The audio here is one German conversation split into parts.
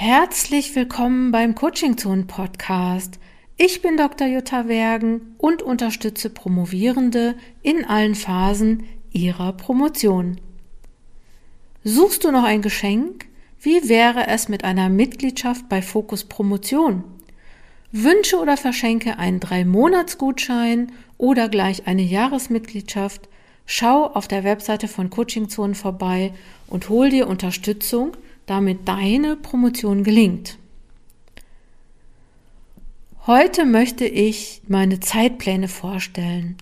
Herzlich willkommen beim Coaching Zone Podcast. Ich bin Dr. Jutta Wergen und unterstütze Promovierende in allen Phasen ihrer Promotion. Suchst du noch ein Geschenk? Wie wäre es mit einer Mitgliedschaft bei Fokus Promotion? Wünsche oder verschenke einen Drei-Monats-Gutschein oder gleich eine Jahresmitgliedschaft. Schau auf der Webseite von Coaching Zone vorbei und hol dir Unterstützung damit deine Promotion gelingt. Heute möchte ich meine Zeitpläne vorstellen.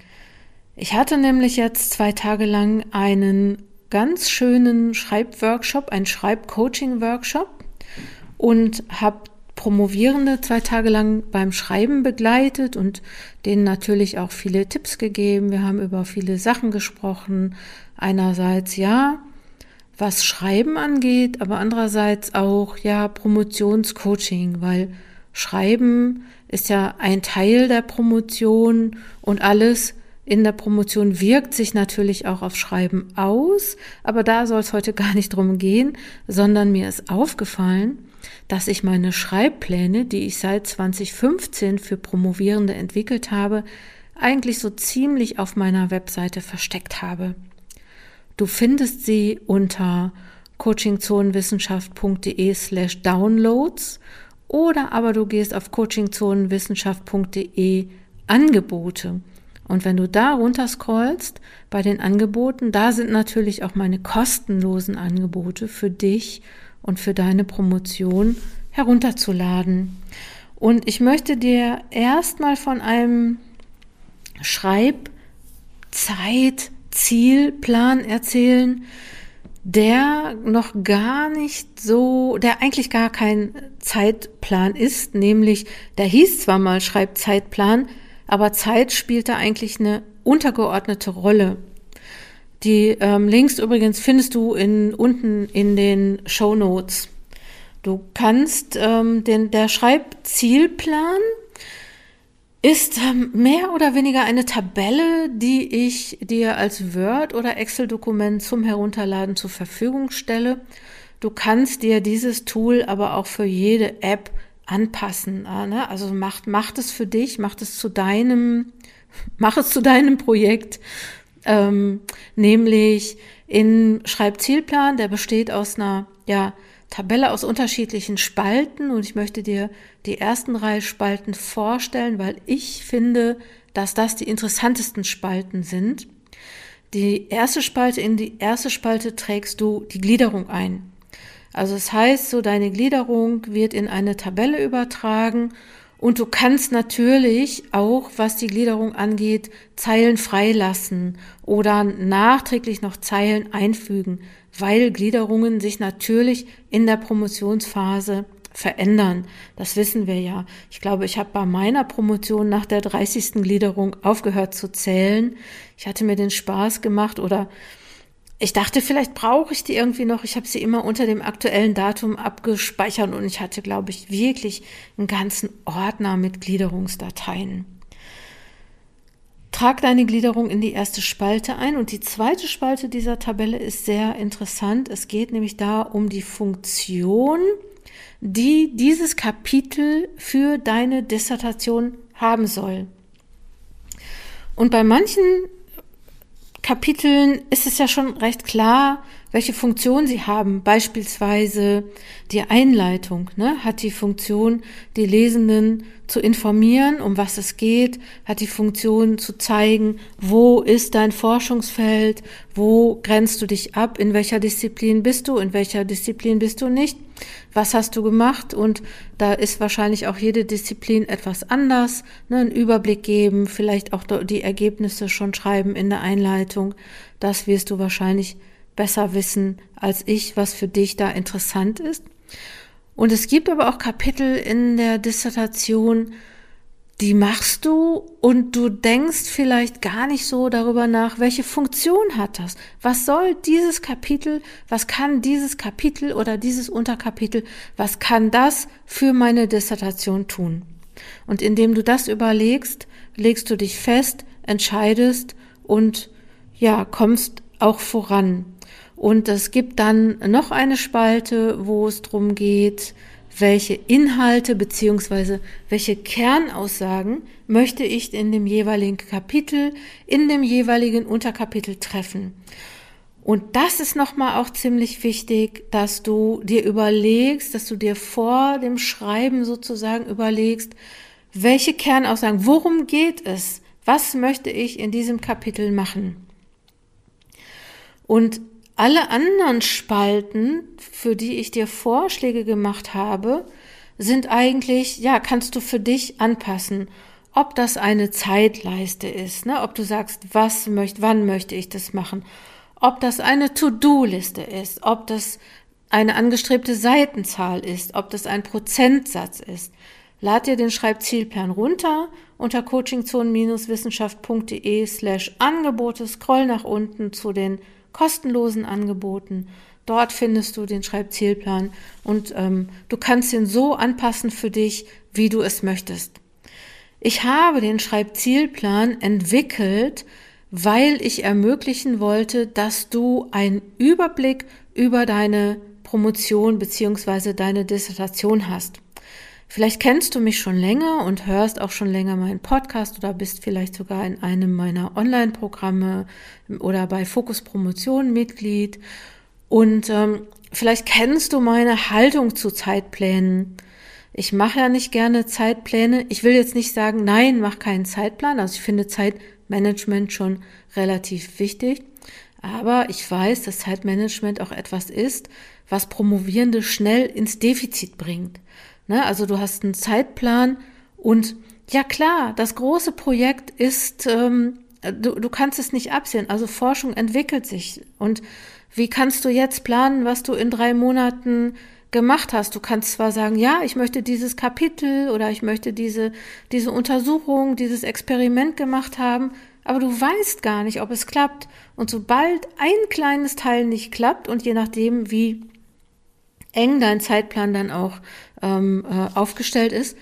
Ich hatte nämlich jetzt zwei Tage lang einen ganz schönen Schreibworkshop, einen Schreibcoaching-Workshop und habe Promovierende zwei Tage lang beim Schreiben begleitet und denen natürlich auch viele Tipps gegeben. Wir haben über viele Sachen gesprochen. Einerseits ja, was Schreiben angeht, aber andererseits auch ja Promotionscoaching, weil Schreiben ist ja ein Teil der Promotion und alles in der Promotion wirkt sich natürlich auch auf Schreiben aus, aber da soll es heute gar nicht drum gehen, sondern mir ist aufgefallen, dass ich meine Schreibpläne, die ich seit 2015 für Promovierende entwickelt habe, eigentlich so ziemlich auf meiner Webseite versteckt habe. Du findest sie unter coachingzonenwissenschaft.de slash downloads oder aber du gehst auf coachingzonenwissenschaft.de Angebote. Und wenn du da runter scrollst bei den Angeboten, da sind natürlich auch meine kostenlosen Angebote für dich und für deine Promotion herunterzuladen. Und ich möchte dir erstmal von einem Schreibzeit Zielplan erzählen, der noch gar nicht so, der eigentlich gar kein Zeitplan ist, nämlich der hieß zwar mal Schreibzeitplan, aber Zeit spielt da eigentlich eine untergeordnete Rolle. Die ähm, Links übrigens findest du in, unten in den Show Notes. Du kannst ähm, den, der Schreibzielplan ist ähm, mehr oder weniger eine Tabelle, die ich dir als Word- oder Excel-Dokument zum Herunterladen zur Verfügung stelle. Du kannst dir dieses Tool aber auch für jede App anpassen. Äh, ne? Also macht, macht es für dich, macht es zu deinem, mach es zu deinem Projekt. Ähm, nämlich in Schreibzielplan, der besteht aus einer, ja, Tabelle aus unterschiedlichen Spalten und ich möchte dir die ersten drei Spalten vorstellen, weil ich finde, dass das die interessantesten Spalten sind. Die erste Spalte, in die erste Spalte trägst du die Gliederung ein. Also es das heißt, so deine Gliederung wird in eine Tabelle übertragen und du kannst natürlich auch, was die Gliederung angeht, Zeilen freilassen oder nachträglich noch Zeilen einfügen weil Gliederungen sich natürlich in der Promotionsphase verändern. Das wissen wir ja. Ich glaube, ich habe bei meiner Promotion nach der 30. Gliederung aufgehört zu zählen. Ich hatte mir den Spaß gemacht oder ich dachte, vielleicht brauche ich die irgendwie noch. Ich habe sie immer unter dem aktuellen Datum abgespeichert und ich hatte, glaube ich, wirklich einen ganzen Ordner mit Gliederungsdateien. Trag deine Gliederung in die erste Spalte ein und die zweite Spalte dieser Tabelle ist sehr interessant. Es geht nämlich da um die Funktion, die dieses Kapitel für deine Dissertation haben soll. Und bei manchen Kapiteln ist es ja schon recht klar, welche Funktion sie haben. Beispielsweise die Einleitung ne, hat die Funktion, die Lesenden zu informieren, um was es geht, hat die Funktion zu zeigen, wo ist dein Forschungsfeld, wo grenzt du dich ab, in welcher Disziplin bist du, in welcher Disziplin bist du nicht, was hast du gemacht und da ist wahrscheinlich auch jede Disziplin etwas anders, ne, einen Überblick geben, vielleicht auch die Ergebnisse schon schreiben in der Einleitung, das wirst du wahrscheinlich besser wissen als ich, was für dich da interessant ist. Und es gibt aber auch Kapitel in der Dissertation, die machst du und du denkst vielleicht gar nicht so darüber nach, welche Funktion hat das? Was soll dieses Kapitel, was kann dieses Kapitel oder dieses Unterkapitel, was kann das für meine Dissertation tun? Und indem du das überlegst, legst du dich fest, entscheidest und ja, kommst auch voran. Und es gibt dann noch eine Spalte, wo es drum geht, welche Inhalte beziehungsweise welche Kernaussagen möchte ich in dem jeweiligen Kapitel, in dem jeweiligen Unterkapitel treffen. Und das ist nochmal auch ziemlich wichtig, dass du dir überlegst, dass du dir vor dem Schreiben sozusagen überlegst, welche Kernaussagen, worum geht es? Was möchte ich in diesem Kapitel machen? Und alle anderen Spalten, für die ich dir Vorschläge gemacht habe, sind eigentlich, ja, kannst du für dich anpassen. Ob das eine Zeitleiste ist, ne? ob du sagst, was möchte, wann möchte ich das machen, ob das eine To-Do-Liste ist, ob das eine angestrebte Seitenzahl ist, ob das ein Prozentsatz ist. Lad dir den Schreibzielplan runter unter coachingzonen-wissenschaft.de slash Angebote, scroll nach unten zu den kostenlosen Angeboten. Dort findest du den Schreibzielplan und ähm, du kannst ihn so anpassen für dich, wie du es möchtest. Ich habe den Schreibzielplan entwickelt, weil ich ermöglichen wollte, dass du einen Überblick über deine Promotion beziehungsweise deine Dissertation hast. Vielleicht kennst du mich schon länger und hörst auch schon länger meinen Podcast oder bist vielleicht sogar in einem meiner Online-Programme oder bei Fokus Promotion Mitglied. Und ähm, vielleicht kennst du meine Haltung zu Zeitplänen. Ich mache ja nicht gerne Zeitpläne. Ich will jetzt nicht sagen, nein, mach keinen Zeitplan. Also ich finde Zeitmanagement schon relativ wichtig. Aber ich weiß, dass Zeitmanagement auch etwas ist, was Promovierende schnell ins Defizit bringt. Ne? Also du hast einen Zeitplan und ja klar, das große Projekt ist, ähm, du, du kannst es nicht absehen. Also Forschung entwickelt sich. Und wie kannst du jetzt planen, was du in drei Monaten gemacht hast. Du kannst zwar sagen, ja, ich möchte dieses Kapitel oder ich möchte diese, diese Untersuchung, dieses Experiment gemacht haben, aber du weißt gar nicht, ob es klappt. Und sobald ein kleines Teil nicht klappt und je nachdem, wie eng dein Zeitplan dann auch ähm, äh, aufgestellt ist,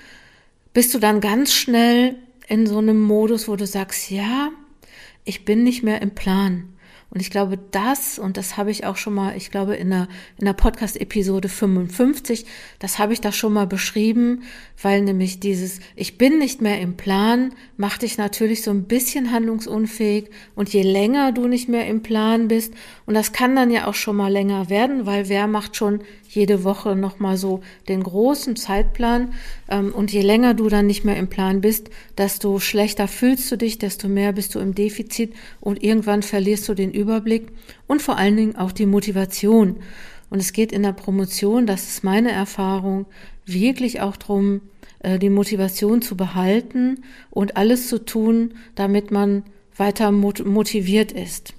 bist du dann ganz schnell in so einem Modus, wo du sagst, ja, ich bin nicht mehr im Plan. Und ich glaube, das, und das habe ich auch schon mal, ich glaube, in der, in der Podcast-Episode 55, das habe ich da schon mal beschrieben, weil nämlich dieses Ich bin nicht mehr im Plan macht dich natürlich so ein bisschen handlungsunfähig. Und je länger du nicht mehr im Plan bist, und das kann dann ja auch schon mal länger werden, weil wer macht schon jede Woche nochmal so den großen Zeitplan. Ähm, und je länger du dann nicht mehr im Plan bist, desto schlechter fühlst du dich, desto mehr bist du im Defizit und irgendwann verlierst du den Überblick und vor allen Dingen auch die Motivation. Und es geht in der Promotion, das ist meine Erfahrung, wirklich auch darum, äh, die Motivation zu behalten und alles zu tun, damit man weiter motiviert ist.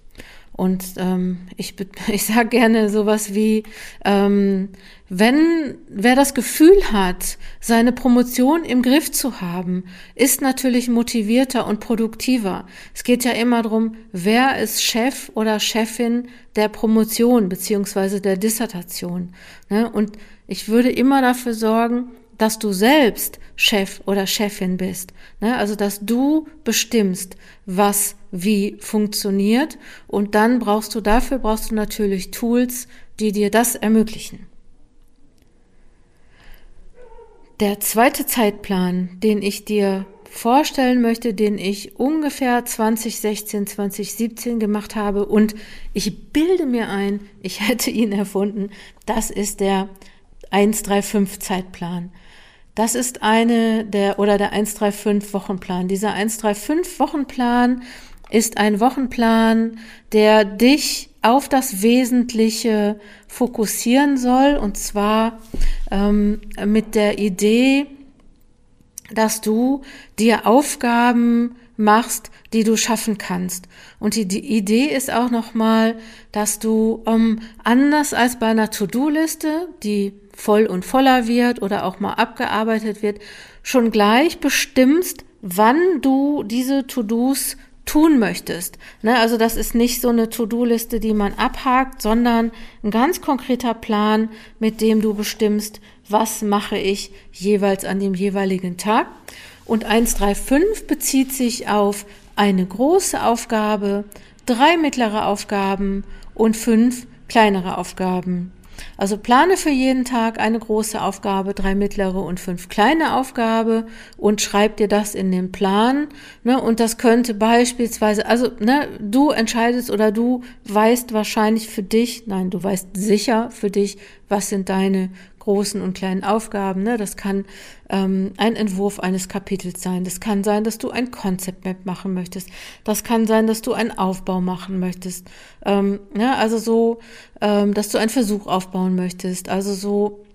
Und ähm, ich, ich sage gerne sowas wie, ähm, wenn wer das Gefühl hat, seine Promotion im Griff zu haben, ist natürlich motivierter und produktiver. Es geht ja immer darum, wer ist Chef oder Chefin der Promotion beziehungsweise der Dissertation. Ne? Und ich würde immer dafür sorgen, dass du selbst Chef oder Chefin bist. Ne? Also, dass du bestimmst, was wie funktioniert. Und dann brauchst du dafür, brauchst du natürlich Tools, die dir das ermöglichen. Der zweite Zeitplan, den ich dir vorstellen möchte, den ich ungefähr 2016, 2017 gemacht habe und ich bilde mir ein, ich hätte ihn erfunden, das ist der 135 Zeitplan. Das ist eine der oder der 135 Wochenplan. Dieser 135 Wochenplan ist ein Wochenplan, der dich auf das Wesentliche fokussieren soll und zwar ähm, mit der Idee, dass du dir Aufgaben machst, die du schaffen kannst. Und die, die Idee ist auch nochmal, dass du ähm, anders als bei einer To-Do-Liste, die voll und voller wird oder auch mal abgearbeitet wird, schon gleich bestimmst, wann du diese To-Dos tun möchtest. Ne, also das ist nicht so eine To-Do-Liste, die man abhakt, sondern ein ganz konkreter Plan, mit dem du bestimmst, was mache ich jeweils an dem jeweiligen Tag. Und 135 bezieht sich auf eine große Aufgabe, drei mittlere Aufgaben und fünf kleinere Aufgaben. Also plane für jeden Tag eine große Aufgabe, drei mittlere und fünf kleine Aufgabe und schreib dir das in den Plan. Ne? Und das könnte beispielsweise, also ne, du entscheidest oder du weißt wahrscheinlich für dich, nein, du weißt sicher für dich, was sind deine großen und kleinen Aufgaben. Ne? Das kann ähm, ein Entwurf eines Kapitels sein. Das kann sein, dass du ein Concept Map machen möchtest. Das kann sein, dass du einen Aufbau machen möchtest. Ähm, ne? Also so, ähm, dass du einen Versuch aufbauen möchtest. Also so,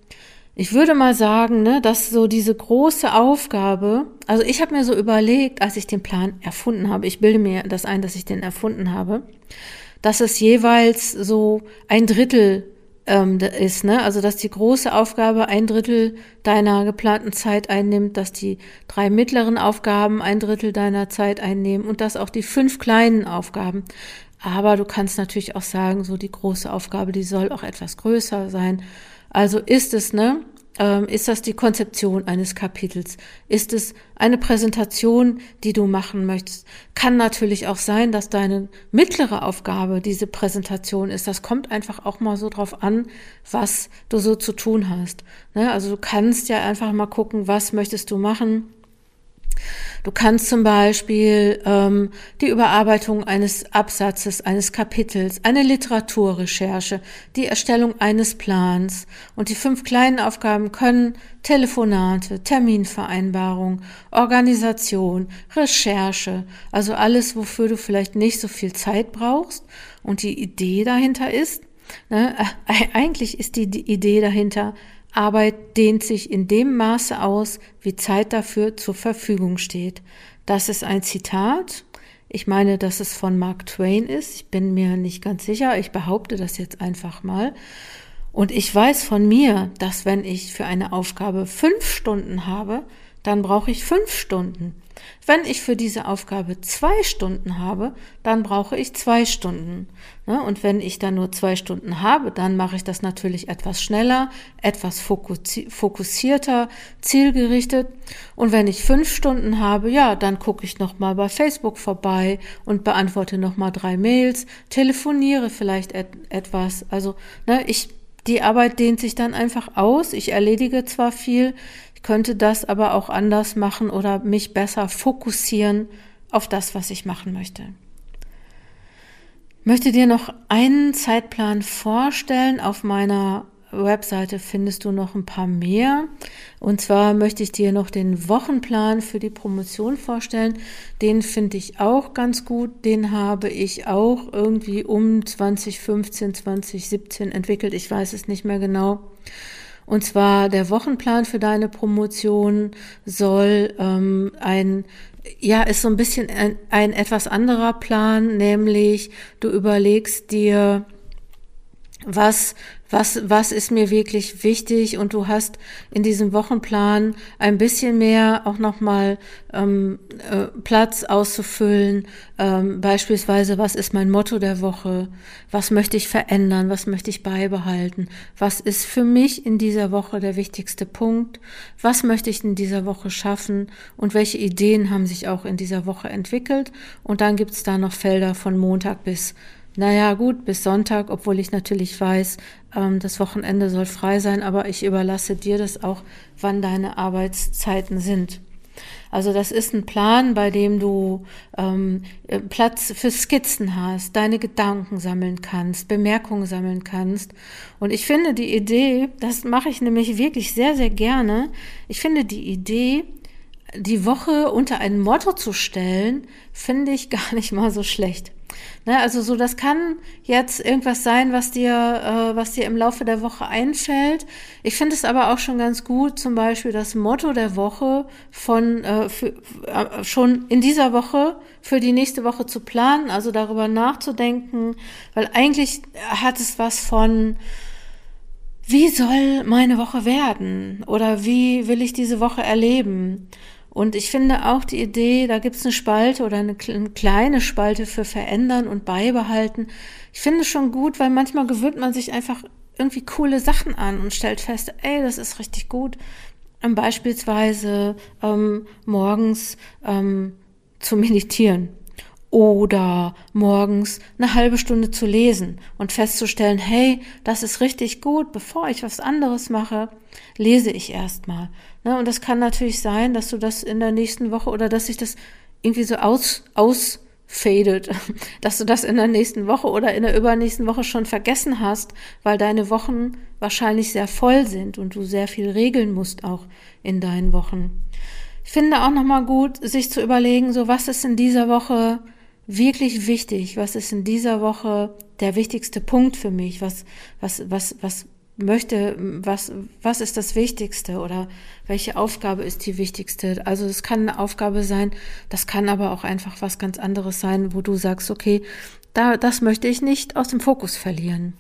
ich würde mal sagen, ne, dass so diese große Aufgabe, also ich habe mir so überlegt, als ich den Plan erfunden habe, ich bilde mir das ein, dass ich den erfunden habe, dass es jeweils so ein Drittel ähm, ist, ne? Also dass die große Aufgabe ein Drittel deiner geplanten Zeit einnimmt, dass die drei mittleren Aufgaben ein Drittel deiner Zeit einnehmen und dass auch die fünf kleinen Aufgaben. Aber du kannst natürlich auch sagen, so die große Aufgabe, die soll auch etwas größer sein. Also ist es, ne? Ähm, ist das die Konzeption eines Kapitels? Ist es eine Präsentation, die du machen möchtest? Kann natürlich auch sein, dass deine mittlere Aufgabe diese Präsentation ist. Das kommt einfach auch mal so drauf an, was du so zu tun hast. Ne? Also du kannst ja einfach mal gucken, was möchtest du machen? Du kannst zum Beispiel ähm, die Überarbeitung eines Absatzes, eines Kapitels, eine Literaturrecherche, die Erstellung eines Plans. Und die fünf kleinen Aufgaben können Telefonate, Terminvereinbarung, Organisation, Recherche, also alles, wofür du vielleicht nicht so viel Zeit brauchst. Und die Idee dahinter ist, ne, äh, eigentlich ist die, die Idee dahinter, Arbeit dehnt sich in dem Maße aus, wie Zeit dafür zur Verfügung steht. Das ist ein Zitat. Ich meine, dass es von Mark Twain ist. Ich bin mir nicht ganz sicher. Ich behaupte das jetzt einfach mal. Und ich weiß von mir, dass wenn ich für eine Aufgabe fünf Stunden habe, dann brauche ich fünf Stunden. Wenn ich für diese Aufgabe zwei Stunden habe, dann brauche ich zwei Stunden. Ne? Und wenn ich dann nur zwei Stunden habe, dann mache ich das natürlich etwas schneller, etwas fokussierter, zielgerichtet. Und wenn ich fünf Stunden habe, ja, dann gucke ich nochmal bei Facebook vorbei und beantworte nochmal drei Mails, telefoniere vielleicht et etwas. Also, ne, ich, die Arbeit dehnt sich dann einfach aus. Ich erledige zwar viel, könnte das aber auch anders machen oder mich besser fokussieren auf das, was ich machen möchte. Ich möchte dir noch einen Zeitplan vorstellen. Auf meiner Webseite findest du noch ein paar mehr. Und zwar möchte ich dir noch den Wochenplan für die Promotion vorstellen. Den finde ich auch ganz gut. Den habe ich auch irgendwie um 2015, 2017 entwickelt. Ich weiß es nicht mehr genau. Und zwar der Wochenplan für deine Promotion soll ähm, ein ja, ist so ein bisschen ein, ein etwas anderer Plan, nämlich du überlegst dir, was was, was ist mir wirklich wichtig? Und du hast in diesem Wochenplan ein bisschen mehr auch nochmal ähm, äh, Platz auszufüllen, ähm, beispielsweise, was ist mein Motto der Woche, was möchte ich verändern, was möchte ich beibehalten, was ist für mich in dieser Woche der wichtigste Punkt, was möchte ich in dieser Woche schaffen? Und welche Ideen haben sich auch in dieser Woche entwickelt? Und dann gibt's da noch Felder von Montag bis naja, gut, bis Sonntag, obwohl ich natürlich weiß, ähm, das Wochenende soll frei sein, aber ich überlasse dir das auch, wann deine Arbeitszeiten sind. Also das ist ein Plan, bei dem du ähm, äh, Platz für Skizzen hast, deine Gedanken sammeln kannst, Bemerkungen sammeln kannst. Und ich finde die Idee, das mache ich nämlich wirklich sehr, sehr gerne, ich finde die Idee, die Woche unter ein Motto zu stellen, finde ich gar nicht mal so schlecht. Ne, also so, das kann jetzt irgendwas sein, was dir, äh, was dir im Laufe der Woche einfällt. Ich finde es aber auch schon ganz gut, zum Beispiel das Motto der Woche von äh, für, äh, schon in dieser Woche für die nächste Woche zu planen, also darüber nachzudenken, weil eigentlich hat es was von wie soll meine Woche werden oder wie will ich diese Woche erleben? Und ich finde auch die Idee, da gibt es eine Spalte oder eine, eine, kleine Spalte für verändern und beibehalten. Ich finde schon gut, weil manchmal gewöhnt man sich einfach irgendwie coole Sachen an und stellt fest, ey, das ist richtig gut. Ähm, beispielsweise ähm, morgens ähm, zu meditieren oder morgens eine halbe Stunde zu lesen und festzustellen, hey, das ist richtig gut, bevor ich was anderes mache, lese ich erstmal. Ne? Und das kann natürlich sein, dass du das in der nächsten Woche oder dass sich das irgendwie so aus, ausfadet, dass du das in der nächsten Woche oder in der übernächsten Woche schon vergessen hast, weil deine Wochen wahrscheinlich sehr voll sind und du sehr viel regeln musst auch in deinen Wochen. Ich finde auch nochmal gut, sich zu überlegen, so was ist in dieser Woche wirklich wichtig? Was ist in dieser Woche der wichtigste Punkt für mich? Was, was, was, was möchte, was, was ist das Wichtigste oder welche Aufgabe ist die wichtigste? Also es kann eine Aufgabe sein, das kann aber auch einfach was ganz anderes sein, wo du sagst, okay, da, das möchte ich nicht aus dem Fokus verlieren.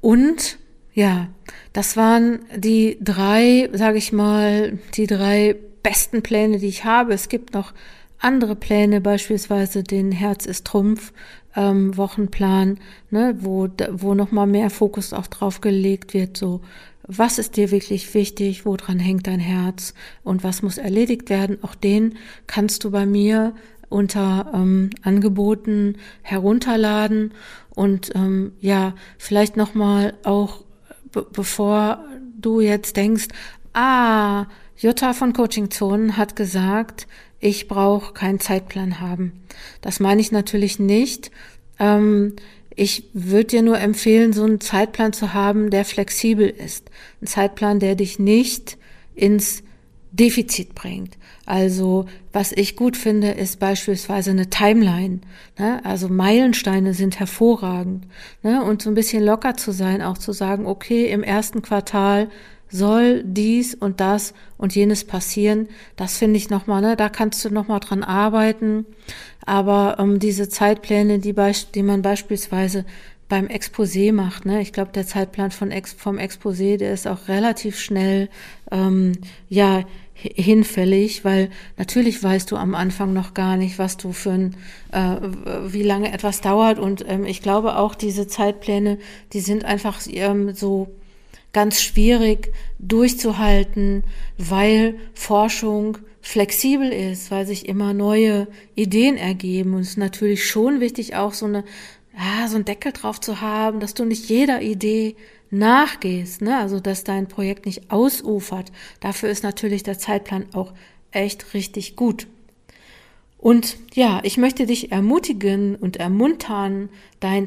Und ja, das waren die drei, sage ich mal, die drei besten Pläne, die ich habe. Es gibt noch andere Pläne, beispielsweise den Herz ist Trumpf ähm, Wochenplan, ne, wo, wo nochmal mehr Fokus auch drauf gelegt wird, so was ist dir wirklich wichtig, woran hängt dein Herz und was muss erledigt werden. Auch den kannst du bei mir unter ähm, Angeboten herunterladen und ähm, ja, vielleicht nochmal auch, bevor du jetzt denkst, ah, Jutta von Coaching Zonen hat gesagt, ich brauche keinen Zeitplan haben. Das meine ich natürlich nicht. Ähm, ich würde dir nur empfehlen, so einen Zeitplan zu haben, der flexibel ist. Ein Zeitplan, der dich nicht ins Defizit bringt. Also was ich gut finde, ist beispielsweise eine Timeline. Ne? Also Meilensteine sind hervorragend. Ne? Und so ein bisschen locker zu sein, auch zu sagen, okay, im ersten Quartal soll dies und das und jenes passieren. Das finde ich nochmal, ne, da kannst du nochmal dran arbeiten. Aber ähm, diese Zeitpläne, die, die man beispielsweise beim Exposé macht, ne, ich glaube, der Zeitplan von Ex vom Exposé, der ist auch relativ schnell, ähm, ja, hinfällig, weil natürlich weißt du am Anfang noch gar nicht, was du für ein, äh, wie lange etwas dauert. Und ähm, ich glaube auch, diese Zeitpläne, die sind einfach ähm, so ganz schwierig durchzuhalten, weil Forschung flexibel ist, weil sich immer neue Ideen ergeben. Und es ist natürlich schon wichtig, auch so eine, ja, so einen Deckel drauf zu haben, dass du nicht jeder Idee nachgehst, ne? also dass dein Projekt nicht ausufert. Dafür ist natürlich der Zeitplan auch echt richtig gut. Und ja, ich möchte dich ermutigen und ermuntern, dein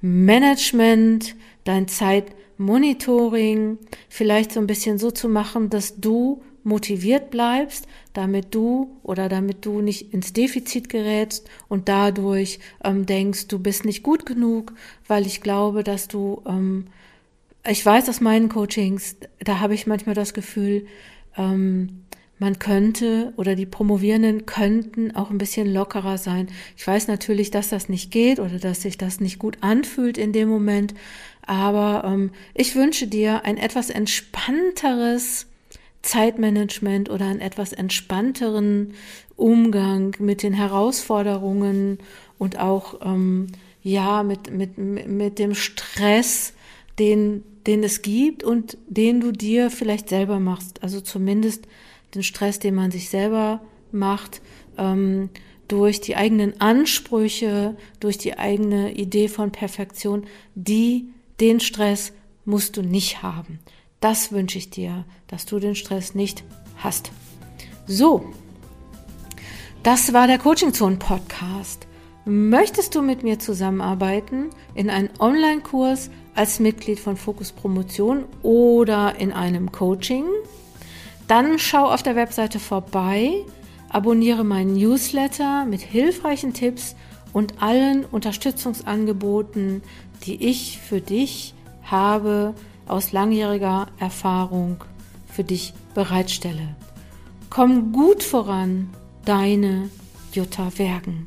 Zeitmanagement, dein Zeitmanagement Monitoring vielleicht so ein bisschen so zu machen, dass du motiviert bleibst, damit du oder damit du nicht ins Defizit gerätst und dadurch ähm, denkst, du bist nicht gut genug, weil ich glaube, dass du, ähm, ich weiß aus meinen Coachings, da habe ich manchmal das Gefühl, ähm, man könnte oder die Promovierenden könnten auch ein bisschen lockerer sein. Ich weiß natürlich, dass das nicht geht oder dass sich das nicht gut anfühlt in dem Moment, aber ähm, ich wünsche dir ein etwas entspannteres Zeitmanagement oder einen etwas entspannteren Umgang mit den Herausforderungen und auch ähm, ja mit, mit, mit dem Stress, den, den es gibt und den du dir vielleicht selber machst. Also zumindest den Stress, den man sich selber macht, ähm, durch die eigenen Ansprüche, durch die eigene Idee von Perfektion, die den Stress musst du nicht haben. Das wünsche ich dir, dass du den Stress nicht hast. So, das war der Coaching Zone Podcast. Möchtest du mit mir zusammenarbeiten in einem Online-Kurs als Mitglied von Fokus Promotion oder in einem Coaching? Dann schau auf der Webseite vorbei, abonniere meinen Newsletter mit hilfreichen Tipps und allen Unterstützungsangeboten, die ich für dich habe, aus langjähriger Erfahrung für dich bereitstelle. Komm gut voran, deine Jutta Wergen.